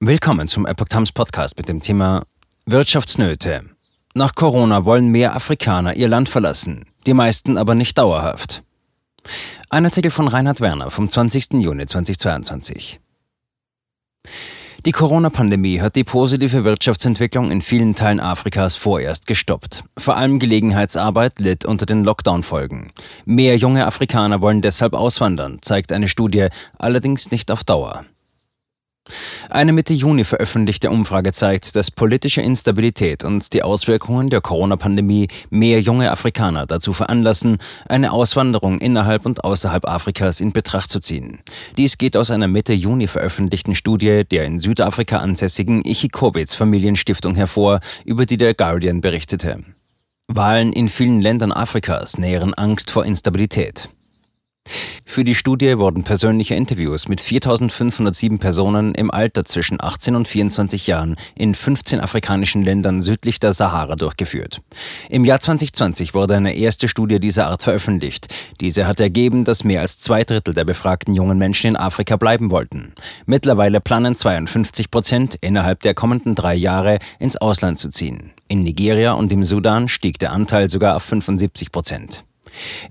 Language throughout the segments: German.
Willkommen zum Epoch Times Podcast mit dem Thema Wirtschaftsnöte. Nach Corona wollen mehr Afrikaner ihr Land verlassen, die meisten aber nicht dauerhaft. Ein Artikel von Reinhard Werner vom 20. Juni 2022. Die Corona-Pandemie hat die positive Wirtschaftsentwicklung in vielen Teilen Afrikas vorerst gestoppt. Vor allem Gelegenheitsarbeit litt unter den Lockdown-Folgen. Mehr junge Afrikaner wollen deshalb auswandern, zeigt eine Studie, allerdings nicht auf Dauer. Eine Mitte Juni veröffentlichte Umfrage zeigt, dass politische Instabilität und die Auswirkungen der Corona-Pandemie mehr junge Afrikaner dazu veranlassen, eine Auswanderung innerhalb und außerhalb Afrikas in Betracht zu ziehen. Dies geht aus einer Mitte Juni veröffentlichten Studie der in Südafrika ansässigen Ichikobits Familienstiftung hervor, über die der Guardian berichtete. Wahlen in vielen Ländern Afrikas nähren Angst vor Instabilität. Für die Studie wurden persönliche Interviews mit 4507 Personen im Alter zwischen 18 und 24 Jahren in 15 afrikanischen Ländern südlich der Sahara durchgeführt. Im Jahr 2020 wurde eine erste Studie dieser Art veröffentlicht. Diese hat ergeben, dass mehr als zwei Drittel der befragten jungen Menschen in Afrika bleiben wollten. Mittlerweile planen 52 Prozent innerhalb der kommenden drei Jahre ins Ausland zu ziehen. In Nigeria und im Sudan stieg der Anteil sogar auf 75 Prozent.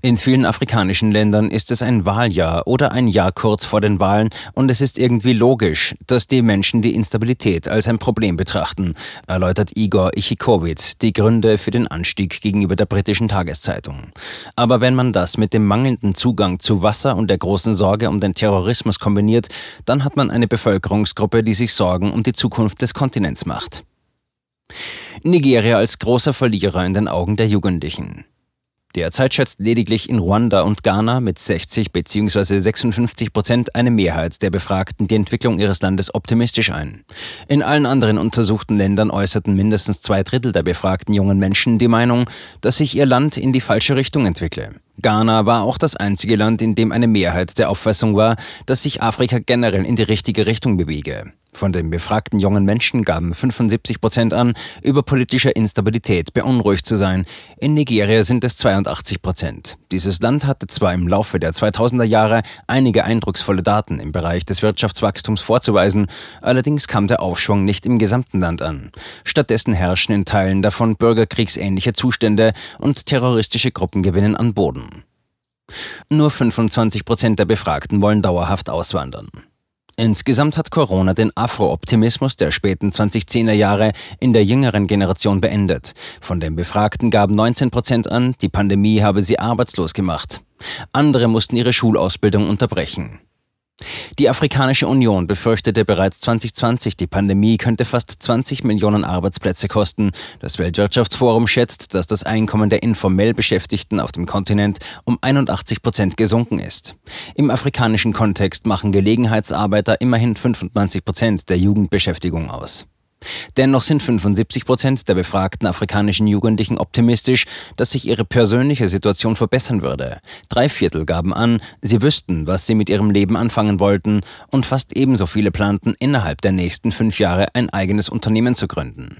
In vielen afrikanischen Ländern ist es ein Wahljahr oder ein Jahr kurz vor den Wahlen und es ist irgendwie logisch, dass die Menschen die Instabilität als ein Problem betrachten, erläutert Igor Ichikowitz die Gründe für den Anstieg gegenüber der britischen Tageszeitung. Aber wenn man das mit dem mangelnden Zugang zu Wasser und der großen Sorge um den Terrorismus kombiniert, dann hat man eine Bevölkerungsgruppe, die sich Sorgen um die Zukunft des Kontinents macht. Nigeria als großer Verlierer in den Augen der Jugendlichen. Derzeit schätzt lediglich in Ruanda und Ghana mit 60 bzw. 56 Prozent eine Mehrheit der Befragten die Entwicklung ihres Landes optimistisch ein. In allen anderen untersuchten Ländern äußerten mindestens zwei Drittel der befragten jungen Menschen die Meinung, dass sich ihr Land in die falsche Richtung entwickle. Ghana war auch das einzige Land, in dem eine Mehrheit der Auffassung war, dass sich Afrika generell in die richtige Richtung bewege. Von den befragten jungen Menschen gaben 75 Prozent an, über politische Instabilität beunruhigt zu sein. In Nigeria sind es 82 Prozent. Dieses Land hatte zwar im Laufe der 2000er Jahre einige eindrucksvolle Daten im Bereich des Wirtschaftswachstums vorzuweisen, allerdings kam der Aufschwung nicht im gesamten Land an. Stattdessen herrschen in Teilen davon bürgerkriegsähnliche Zustände und terroristische Gruppen gewinnen an Boden. Nur 25 Prozent der Befragten wollen dauerhaft auswandern. Insgesamt hat Corona den Afro-Optimismus der späten 2010er Jahre in der jüngeren Generation beendet. Von den Befragten gaben 19 Prozent an, die Pandemie habe sie arbeitslos gemacht. Andere mussten ihre Schulausbildung unterbrechen. Die Afrikanische Union befürchtete bereits 2020, die Pandemie könnte fast 20 Millionen Arbeitsplätze kosten. Das Weltwirtschaftsforum schätzt, dass das Einkommen der informell Beschäftigten auf dem Kontinent um 81 Prozent gesunken ist. Im afrikanischen Kontext machen Gelegenheitsarbeiter immerhin 95 Prozent der Jugendbeschäftigung aus. Dennoch sind 75 Prozent der befragten afrikanischen Jugendlichen optimistisch, dass sich ihre persönliche Situation verbessern würde. Drei Viertel gaben an, sie wüssten, was sie mit ihrem Leben anfangen wollten, und fast ebenso viele planten, innerhalb der nächsten fünf Jahre ein eigenes Unternehmen zu gründen.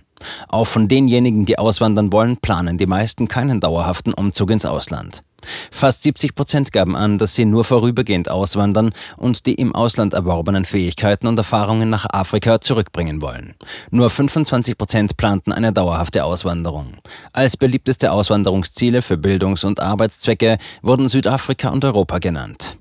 Auch von denjenigen, die auswandern wollen, planen die meisten keinen dauerhaften Umzug ins Ausland. Fast 70 Prozent gaben an, dass sie nur vorübergehend auswandern und die im Ausland erworbenen Fähigkeiten und Erfahrungen nach Afrika zurückbringen wollen. Nur 25 Prozent planten eine dauerhafte Auswanderung. Als beliebteste Auswanderungsziele für Bildungs- und Arbeitszwecke wurden Südafrika und Europa genannt.